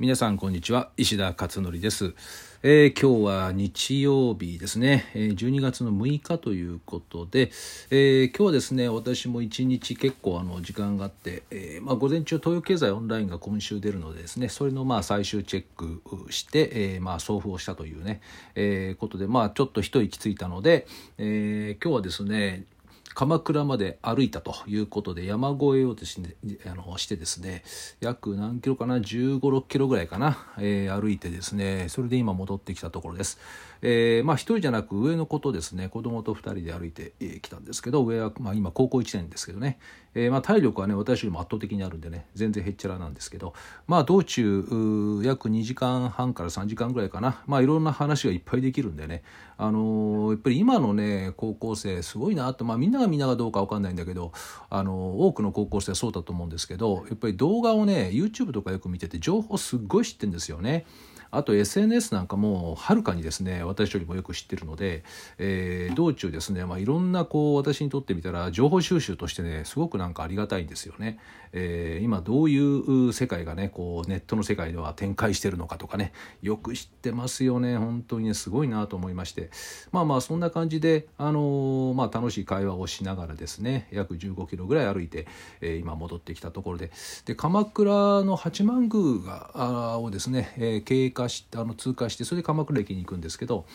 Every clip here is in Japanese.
皆さんこんにちは。石田勝則です、えー、今日は日曜日ですね、12月の6日ということで、えー、今日はですね私も一日結構あの時間があって、えーまあ、午前中東洋経済オンラインが今週出るのでですねそれのまあ最終チェックして、え、まあ送付をしたというね、え、ことでまあちょっと一息ついたので、え、今日はですね鎌倉まで歩いたということで山越えをですねあのしてですね約何キロかな1 5 6キロぐらいかな、えー、歩いてですねそれで今戻ってきたところです。えー、まあ一人じゃなく上の子とですね子供と2人で歩いてきたんですけど上は、まあ、今高校1年ですけどね、えー、まあ体力はね私よりも圧倒的にあるんでね全然へっちゃらなんですけど。まあ道中約2時間半から3時間ぐらいかな。まあいろんな話がいっぱいできるんでね。あのー、やっぱり今のね高校生すごいなと。まあみんながみんながどうか分かんないんだけどあの多くの高校生はそうだと思うんですけどやっぱり動画をね YouTube とかよく見てて情報すっごい知ってるんですよね。あと SNS なんかもはるかにですね私よりもよく知ってるので、えー、道中ですね、まあ、いろんなこう私にとってみたら情報収集としてねすごくなんかありがたいんですよね。えー、今どういう世界がねこうネットの世界では展開してるのかとかねよく知ってますよね。本当にねすごいなと思いまして。まあまあそんな感じで、あのー、まあ、楽しい会話をしながらですね約15キロぐらい歩いて、え、今戻ってきたところで。で鎌倉の八幡宮がをですね、えー、過しあの通過してそれで鎌倉駅に行くんですけど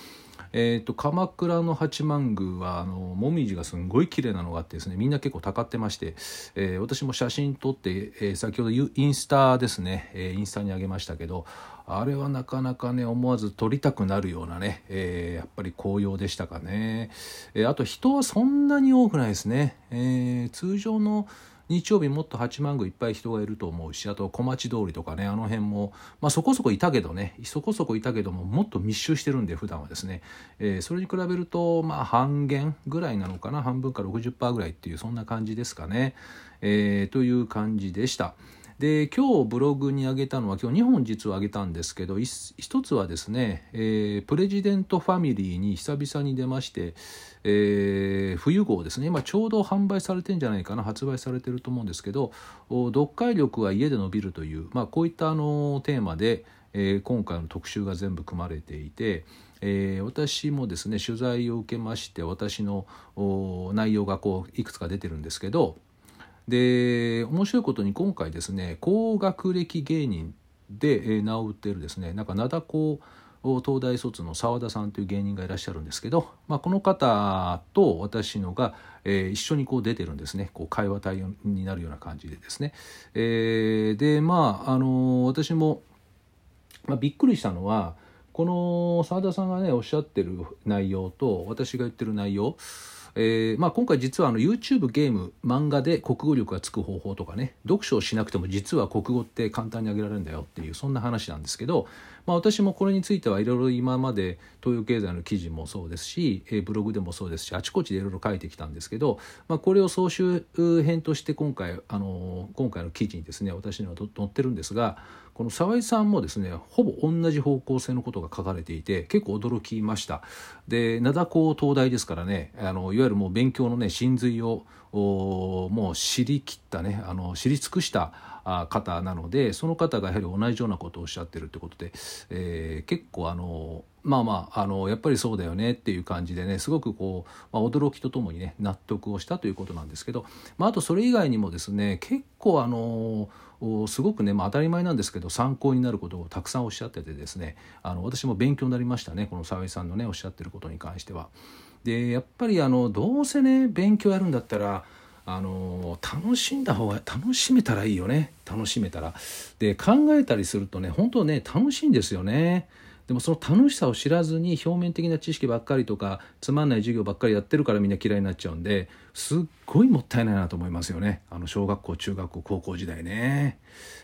えーと、鎌倉の八幡宮はあのもみじがすんごい綺麗なのがあってですねみんな結構たかってまして、えー、私も写真撮って、えー、先ほどインスタですね、えー、インスタにあげましたけどあれはなかなかね思わず撮りたくなるようなね、えやっぱり紅葉でしたかね、えあと人はそんなに多くないですね、え通常の日曜日もっと八幡宮いっぱい人がいると思うしあと小町通りとかねあの辺も、まあ、そこそこいたけどねそこそこいたけどももっと密集してるんで普段はですね、えー、それに比べるとまあ半減ぐらいなのかな半分か60%ぐらいっていうそんな感じですかね、えー、という感じでした。で今日ブログに上げたのは今日2本実は上げたんですけど一つはですね、えー、プレジデントファミリーに久々に出まして、えー、冬号ですね。今ちょうど販売されてんじゃないかな発売されてると思うんですけど読解力は家で伸びるという、まあ、こういったあのテーマで、えー、今回の特集が全部組まれていて、えー、私もですね取材を受けまして私の内容がこういくつか出てるんですけどで面白いことに今回ですね高学歴芸人で名を売ってるですねなんか灘高東大卒の澤田さんという芸人がいらっしゃるんですけど、まあ、この方と私のが、えー、一緒にこう出てるんですね。こう会話対応になるような感じでですね、えー、でまああの私も、まあ、びっくりしたのはこの澤田さんがねおっしゃってる内容と私が言ってる内容えーまあ、今回実はあの YouTube ゲーム漫画で国語力がつく方法とかね読書をしなくても実は国語って簡単に上げられるんだよっていうそんな話なんですけど、まあ、私もこれについてはいろいろ今まで東洋経済の記事もそうですし、えー、ブログでもそうですしあちこちでいろいろ書いてきたんですけど、まあ、これを総集編として今回あの今回の記事にですね私には載ってるんですがこの沢井さんもですねほぼ同じ方向性のことが書かれていて結構驚きました。で灘高東大ですからねあのいわゆるもう勉強のね真髄をもう知りきったねあの知り尽くした方なのでその方がやはり同じようなことをおっしゃってるってことで、えー、結構あのまあまああのやっぱりそうだよねっていう感じでねすごくこう、まあ、驚きとともにね納得をしたということなんですけど、まあ、あとそれ以外にもですね結構あのすごくね、まあ、当たり前なんですけど参考になることをたくさんおっしゃっててですねあの私も勉強になりましたねこの沢井さんのねおっしゃってることに関しては。でやっぱりあのどうせね勉強やるんだったらあの楽しんだ方が楽しめたらいいよね楽しめたら。で考えたりするとね本当ね楽しいんですよね。でもその楽しさを知らずに表面的な知識ばっかりとかつまんない授業ばっかりやってるからみんな嫌いになっちゃうんですっごいもったいないなと思いますよねあの小学校中学校高校時代ね。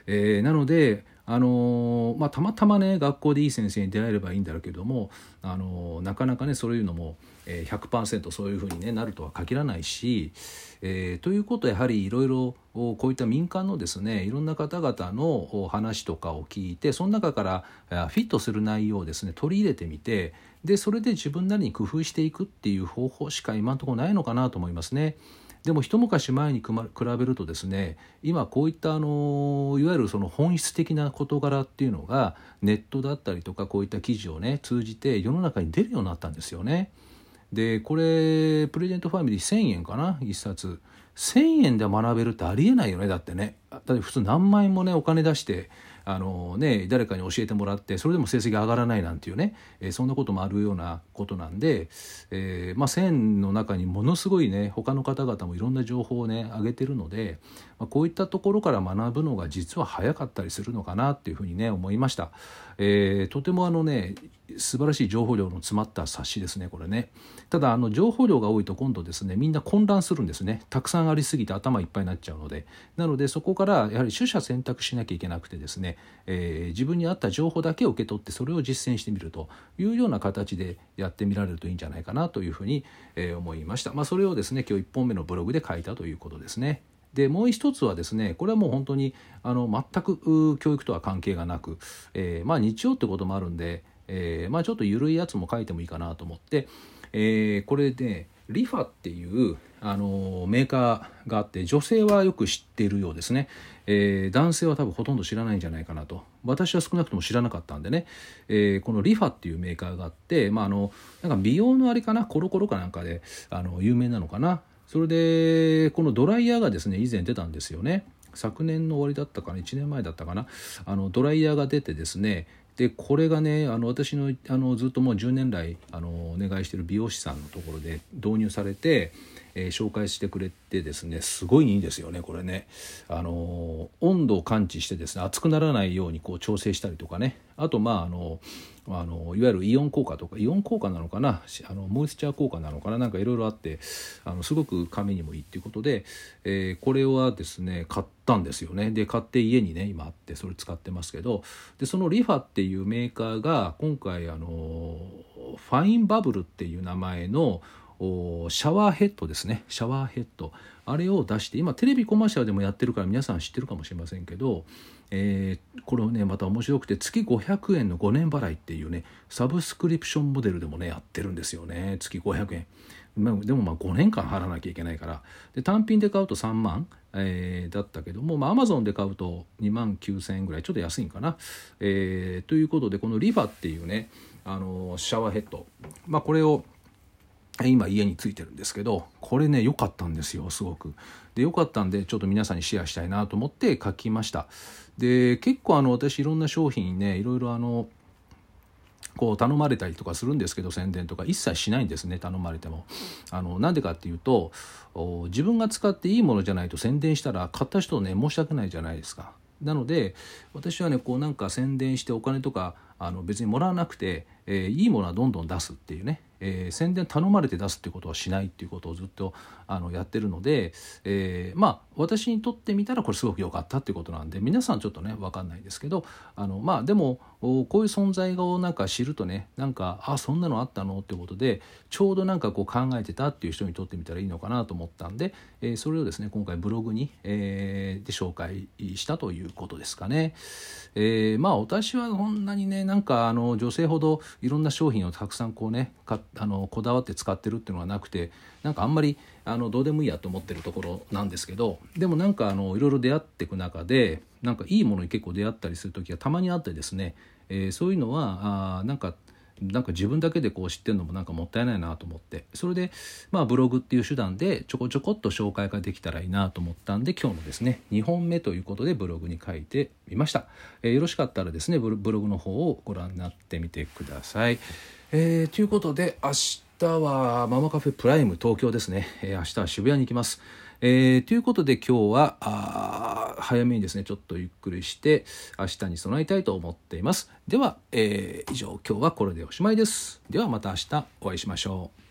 えー、なのであのまあ、たまたまね学校でいい先生に出会えればいいんだろうけども、あのなかなかねそういうのも、100%そういうふうに、ね、なるとは限らないし、えー、ということはやはりいろいろこういった民間のですねいろんな方々の話とかを聞いてその中からフィットする内容をですね取り入れてみてでそれで自分なりに工夫していくっていう方法しか今のところないのかなと思いますね。でも一昔前に比べるとですね今こういったあのいわゆるその本質的な事柄っていうのがネットだったりとかこういった記事をね通じて世の中に出るようになったんですよね。でこれプレゼントファミリー1,000円かな？1冊。1,000円で学べるってありえないよねだってね。だって普通何万円もねお金出してあのね、誰かに教えてもらってそれでも成績上がらないなんていうね、えー、そんなこともあるようなことなんで、えー、まあ、線の中にものすごいね他の方々もいろんな情報をね上げてるので、まあ、こういったところから学ぶのが実は早かったりするのかなっていうふうにね思いました。えー、とてもあのね素晴らしい情報量の詰まった冊子ですねこれね。ただあの情報量が多いと今度ですねみんな混乱するんですね。たくさんありすぎて頭いっぱいになっちゃうので。なのでそこからやはり取捨選択しなきゃいけなくてですね、えー、自分に合った情報だけを受け取ってそれを実践してみるというような形でやってみられるといいんじゃないかなというふうに、え、思いました、まあ、それをですね今日1本目のブログで書いたということですね。でもう一つはですねこれはもう本当にあの全く教育とは関係がなく、えー、まあ日曜ってこともあるんでえー、まあちょっと緩いやつも書いてもいいかなと思って、えー、これで、リファっていうあのメーカーがあって女性はよく知っているようですね、えー、男性は多分ほとんど知らないんじゃないかなと。私は少なくとも知らなかったんでね、えー、このリファっていうメーカーがあって、まあ、あのなんか美容のあれかなコロコロかなんかであの有名なのかな。それでこのドライヤーがですね以前出たんですよね。昨年の終わりだったかな1年前だったかな。あのドライヤーが出てですねでこれがねあの私のあのずっともう10年来あのお願いしてる美容師さんのところで導入されて、えー、紹介してくれてですねすごいいいですよねこれね。あの温度を感知してですね熱くならないようにこう調整したりとかね。あとまああのあのいわゆるイオン効果とかイオン効果なのかな？あのモイスチャー効果なのかな？なんかいろいろあってあのすごく髪にもいいっていうことで、えー、これはですね買ったんですよね。で買って家にね今あってそれ使ってますけどでそのリファっていうメーカーが今回あのファインバブルっていう名前のシャワーヘッドですね。シャワーヘッド。あれを出して今テレビコマーシャルでもやってるから皆さん知ってるかもしれませんけどえー、これをねまた面白くて月500円の5年払いっていうねサブスクリプションモデルでもねやってるんですよね。月500円。まあ、でもまあ5年間払わなきゃいけないから。で単品で買うと3万、えー、だったけども、アマゾンで買うと2万9,000円ぐらい。ちょっと安いんかな。えー、ということでこのリファっていうねあのシャワーヘッド、まあ、これを今家についてるんですけどこれね良かったんですよすごく。で良かったんでちょっと皆さんにシェアしたいなと思って書きました。で結構あの私いろんな商品ねいろいろあのこう頼まれたりとかするんですけど宣伝とか一切しないんですね頼まれても。あのなんでかっていうと自分が使っていいものじゃないと宣伝したら買った人をね申し訳ないじゃないですか。なので私はねこうなんか宣伝してお金とかあの別にもらわなくて、えー、いいものはどんどん出すっていうねえー、宣伝頼まれて出すっていうことはしないっていうことをずっとあのやってるので、えー、まあ私にとってみたらこれすごく良かったっていうことなんで皆さんちょっとね分かんないですけどあのまあでもこういう存在をなんか知るとねなんかあそんなのあったのってことでちょうどなんかこう考えてたっていう人にとってみたらいいのかなと思ったんで、えー、それをですね今回ブログに、えー、で紹介したということですかね。えー、まあ私はこんなにねなんかあの女性ほどいろんな商品をたくさんこうね買あのこだわって使ってるっていうのはなくてなんかあんまりあのどうでもいいやと思ってるところなんですけどでもなんかあのいろいろ出会っていく中でなんかいいものに結構出会ったりする時はたまにあってですね、えー、そういうのはあなんかなんか自分だけでこう知ってるのもなんかもったいないなと思って。それでまあブログっていう手段でちょこちょこっと紹介ができたらいいなと思ったんで今日のですね2本目ということでブログに書いてみました、えー、よろしかったらですねブログの方をご覧になってみてください、えー、ということで明日はママカフェプライム東京ですね、えー、明日は渋谷に行きます。えー、ということで今日は早めにですねちょっとゆっくりして明日に備えたいと思っています。では、えー、以上今日はこれでおしまいです。ではまた明日お会いしましょう。